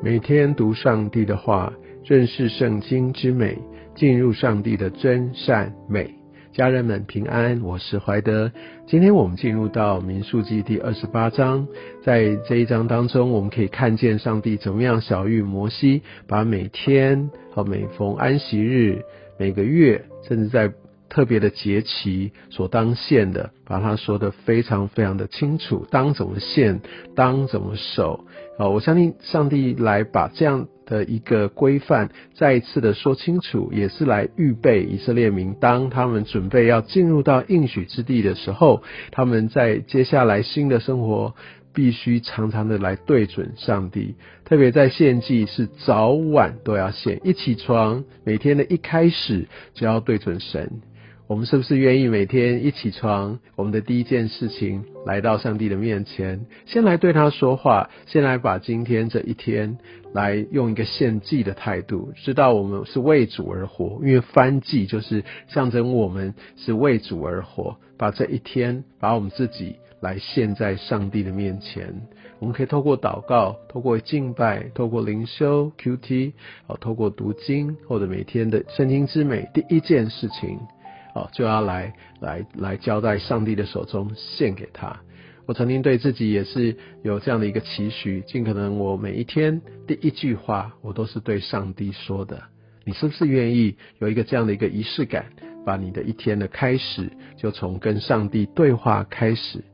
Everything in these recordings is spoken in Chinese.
每天读上帝的话，认识圣经之美，进入上帝的真善美。家人们平安，我是怀德。今天我们进入到民数记第二十八章，在这一章当中，我们可以看见上帝怎么样小谕摩西，把每天和每逢安息日、每个月，甚至在特别的节期所当献的，把它说的非常非常的清楚，当怎么献，当怎么守。啊，我相信上帝来把这样的一个规范再一次的说清楚，也是来预备以色列民，当他们准备要进入到应许之地的时候，他们在接下来新的生活必须常常的来对准上帝，特别在献祭是早晚都要献，一起床每天的一开始就要对准神。我们是不是愿意每天一起床，我们的第一件事情来到上帝的面前，先来对他说话，先来把今天这一天来用一个献祭的态度，知道我们是为主而活，因为翻祭就是象征我们是为主而活，把这一天把我们自己来献在上帝的面前。我们可以透过祷告，透过敬拜，透过灵修 Q T，哦，透过读经或者每天的圣经之美，第一件事情。就要来来来交在上帝的手中献给他。我曾经对自己也是有这样的一个期许，尽可能我每一天第一句话我都是对上帝说的。你是不是愿意有一个这样的一个仪式感，把你的一天的开始就从跟上帝对话开始？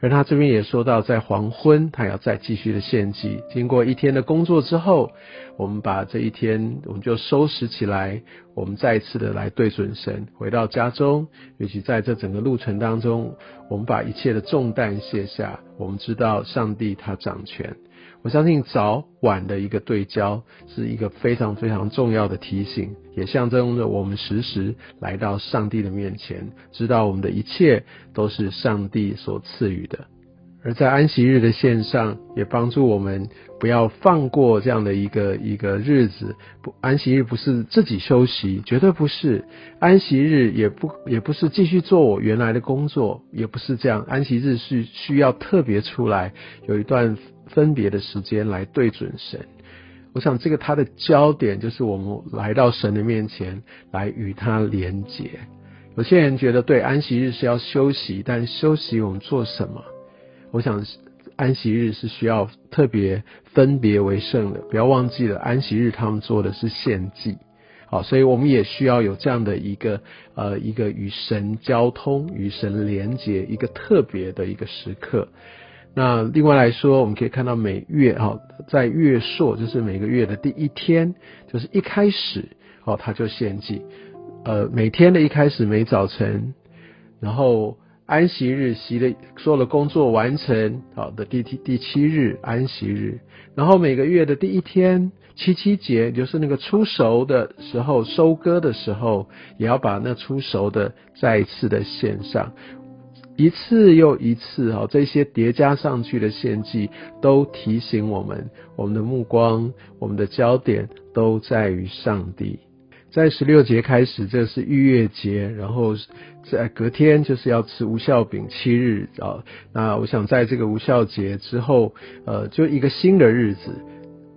而他这边也说到，在黄昏，他要再继续的献祭。经过一天的工作之后，我们把这一天，我们就收拾起来，我们再一次的来对准神，回到家中。尤其在这整个路程当中，我们把一切的重担卸下，我们知道上帝他掌权。我相信早晚的一个对焦是一个非常非常重要的提醒，也象征着我们时时来到上帝的面前，知道我们的一切都是上帝所赐予的。而在安息日的线上，也帮助我们不要放过这样的一个一个日子。不，安息日不是自己休息，绝对不是。安息日也不也不是继续做我原来的工作，也不是这样。安息日是需要特别出来，有一段分别的时间来对准神。我想这个它的焦点就是我们来到神的面前，来与他连结。有些人觉得对安息日是要休息，但休息我们做什么？我想安息日是需要特别分别为圣的，不要忘记了安息日他们做的是献祭，好，所以我们也需要有这样的一个呃一个与神交通、与神连接一个特别的一个时刻。那另外来说，我们可以看到每月哈在月朔就是每个月的第一天，就是一开始哦他就献祭，呃每天的一开始每早晨，然后。安息日，习的所有的工作完成，好的第七第七日安息日，然后每个月的第一天七七节，就是那个出熟的时候，收割的时候，也要把那出熟的再一次的献上，一次又一次，哈，这些叠加上去的献祭，都提醒我们，我们的目光，我们的焦点都在于上帝。在十六节开始，这是逾越节，然后在隔天就是要吃无效饼七日啊。那我想在这个无效节之后，呃，就一个新的日子，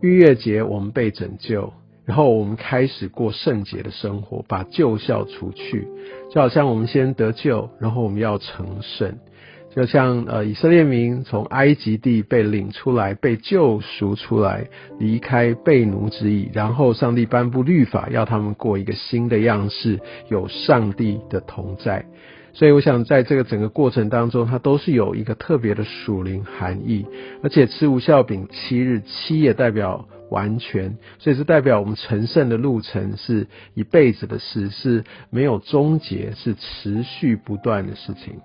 逾越节我们被拯救，然后我们开始过圣洁的生活，把旧校除去，就好像我们先得救，然后我们要成圣。就像呃以色列民从埃及地被领出来，被救赎出来，离开被奴之意，然后上帝颁布律法，要他们过一个新的样式，有上帝的同在。所以我想在这个整个过程当中，它都是有一个特别的属灵含义。而且吃无效饼七日，七也代表完全，所以是代表我们成圣的路程是一辈子的事，是没有终结，是持续不断的事情。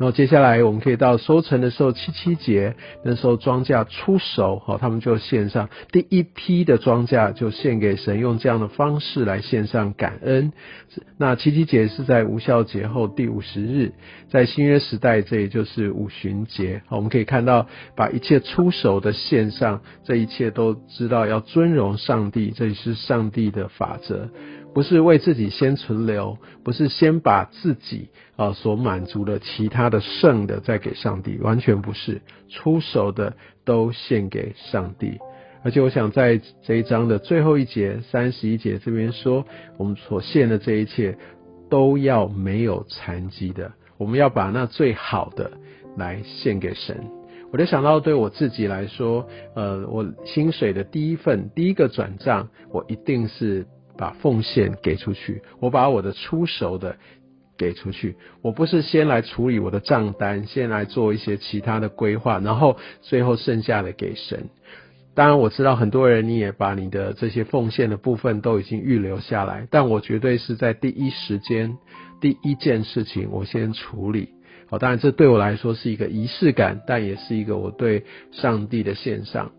然后接下来我们可以到收成的时候，七七节那时候庄稼出熟，好，他们就献上第一批的庄稼，就献给神，用这样的方式来献上感恩。那七七节是在无效节后第五十日，在新约时代，这也就是五旬节。好，我们可以看到，把一切出手的献上，这一切都知道要尊荣上帝，这也是上帝的法则。不是为自己先存留，不是先把自己啊所满足的其他的剩的再给上帝，完全不是，出手的都献给上帝。而且我想在这一章的最后一节三十一节这边说，我们所献的这一切都要没有残疾的，我们要把那最好的来献给神。我就想到对我自己来说，呃，我薪水的第一份第一个转账，我一定是把奉献给出去，我把我的出手的给出去，我不是先来处理我的账单，先来做一些其他的规划，然后最后剩下的给神。当然我知道很多人你也把你的这些奉献的部分都已经预留下来，但我绝对是在第一时间第一件事情我先处理。好，当然这对我来说是一个仪式感，但也是一个我对上帝的献上。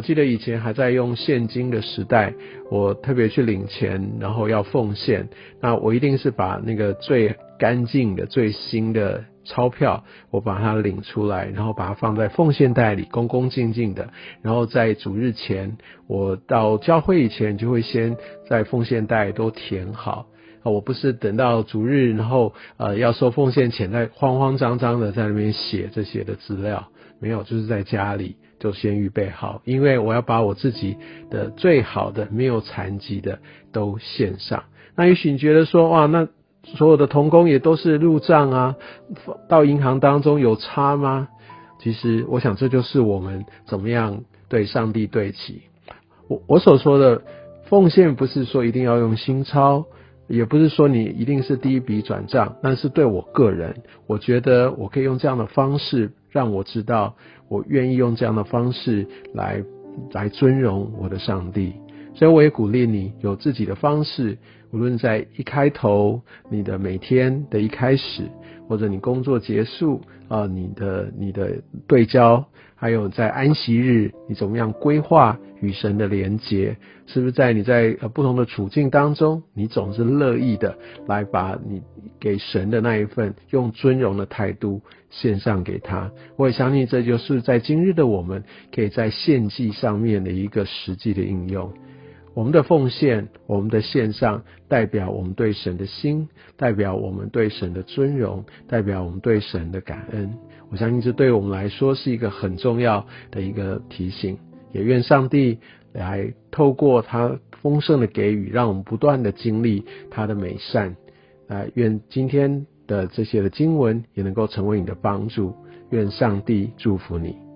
我记得以前还在用现金的时代，我特别去领钱，然后要奉献，那我一定是把那个最干净的、最新的钞票，我把它领出来，然后把它放在奉献袋里，恭恭敬敬的。然后在主日前，我到教会以前，就会先在奉献袋都填好。啊，我不是等到主日，然后呃要收奉献钱，再慌慌张张的在那边写这些的资料，没有，就是在家里就先预备好，因为我要把我自己的最好的、没有残疾的都献上。那也许你觉得说，哇，那所有的童工也都是入账啊，到银行当中有差吗？其实，我想这就是我们怎么样对上帝对齐。我我所说的奉献，不是说一定要用新钞。也不是说你一定是第一笔转账，但是对我个人，我觉得我可以用这样的方式让我知道，我愿意用这样的方式来来尊荣我的上帝。所以我也鼓励你有自己的方式，无论在一开头，你的每天的一开始，或者你工作结束啊，你的你的对焦。还有在安息日，你怎么样规划与神的连接？是不是在你在呃不同的处境当中，你总是乐意的来把你给神的那一份用尊荣的态度献上给他？我也相信这就是在今日的我们可以在献祭上面的一个实际的应用。我们的奉献，我们的献上，代表我们对神的心，代表我们对神的尊荣，代表我们对神的感恩。我相信这对我们来说是一个很重要的一个提醒。也愿上帝来透过他丰盛的给予，让我们不断的经历他的美善。啊，愿今天的这些的经文也能够成为你的帮助。愿上帝祝福你。